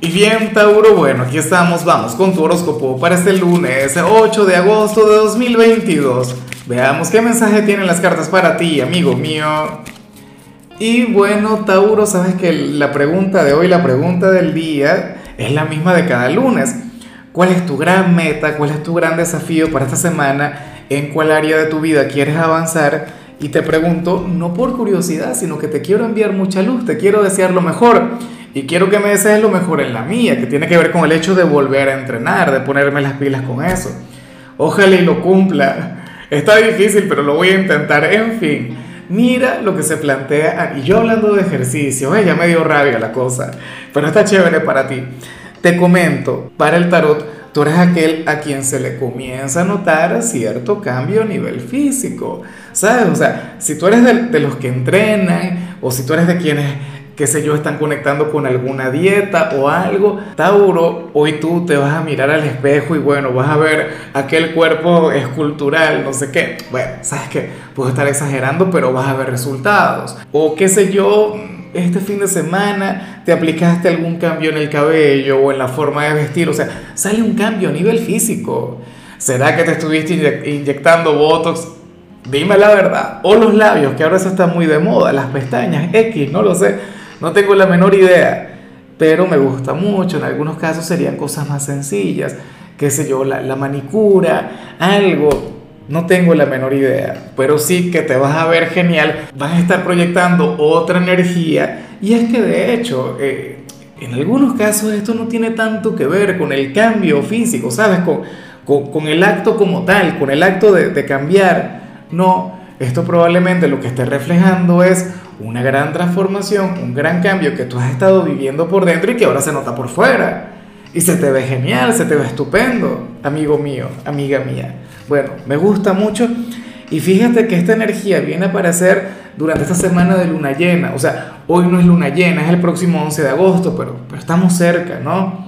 Y bien, Tauro, bueno, aquí estamos, vamos con tu horóscopo para este lunes 8 de agosto de 2022. Veamos qué mensaje tienen las cartas para ti, amigo mío. Y bueno, Tauro, sabes que la pregunta de hoy, la pregunta del día, es la misma de cada lunes. ¿Cuál es tu gran meta? ¿Cuál es tu gran desafío para esta semana? ¿En cuál área de tu vida quieres avanzar? Y te pregunto, no por curiosidad, sino que te quiero enviar mucha luz, te quiero desear lo mejor. Y quiero que me desees lo mejor en la mía, que tiene que ver con el hecho de volver a entrenar, de ponerme las pilas con eso. Ojalá y lo cumpla. Está difícil, pero lo voy a intentar. En fin, mira lo que se plantea. Y yo hablando de ejercicio, eh, ya me dio rabia la cosa, pero está chévere para ti. Te comento, para el tarot, tú eres aquel a quien se le comienza a notar cierto cambio a nivel físico. ¿Sabes? O sea, si tú eres de, de los que entrenan o si tú eres de quienes qué sé yo, están conectando con alguna dieta o algo. Tauro, hoy tú te vas a mirar al espejo y bueno, vas a ver aquel cuerpo escultural, no sé qué. Bueno, sabes que puedo estar exagerando, pero vas a ver resultados. O qué sé yo, este fin de semana te aplicaste algún cambio en el cabello o en la forma de vestir, o sea, sale un cambio a nivel físico. ¿Será que te estuviste inyectando Botox? Dime la verdad. O los labios, que ahora eso está muy de moda, las pestañas, X, no lo sé no tengo la menor idea, pero me gusta mucho. En algunos casos serían cosas más sencillas, qué sé yo, la, manicura, algo. No tengo la menor idea, pero sí que te vas a ver genial, vas a estar proyectando otra energía y es que de hecho, eh, en algunos casos esto no tiene tanto que ver con el cambio físico, ¿sabes? Con, con, el acto como tal, con el acto de cambiar. No, esto probablemente lo que esté reflejando es una gran transformación, un gran cambio que tú has estado viviendo por dentro y que ahora se nota por fuera. Y se te ve genial, se te ve estupendo, amigo mío, amiga mía. Bueno, me gusta mucho. Y fíjate que esta energía viene a aparecer durante esta semana de luna llena. O sea, hoy no es luna llena, es el próximo 11 de agosto, pero, pero estamos cerca, ¿no?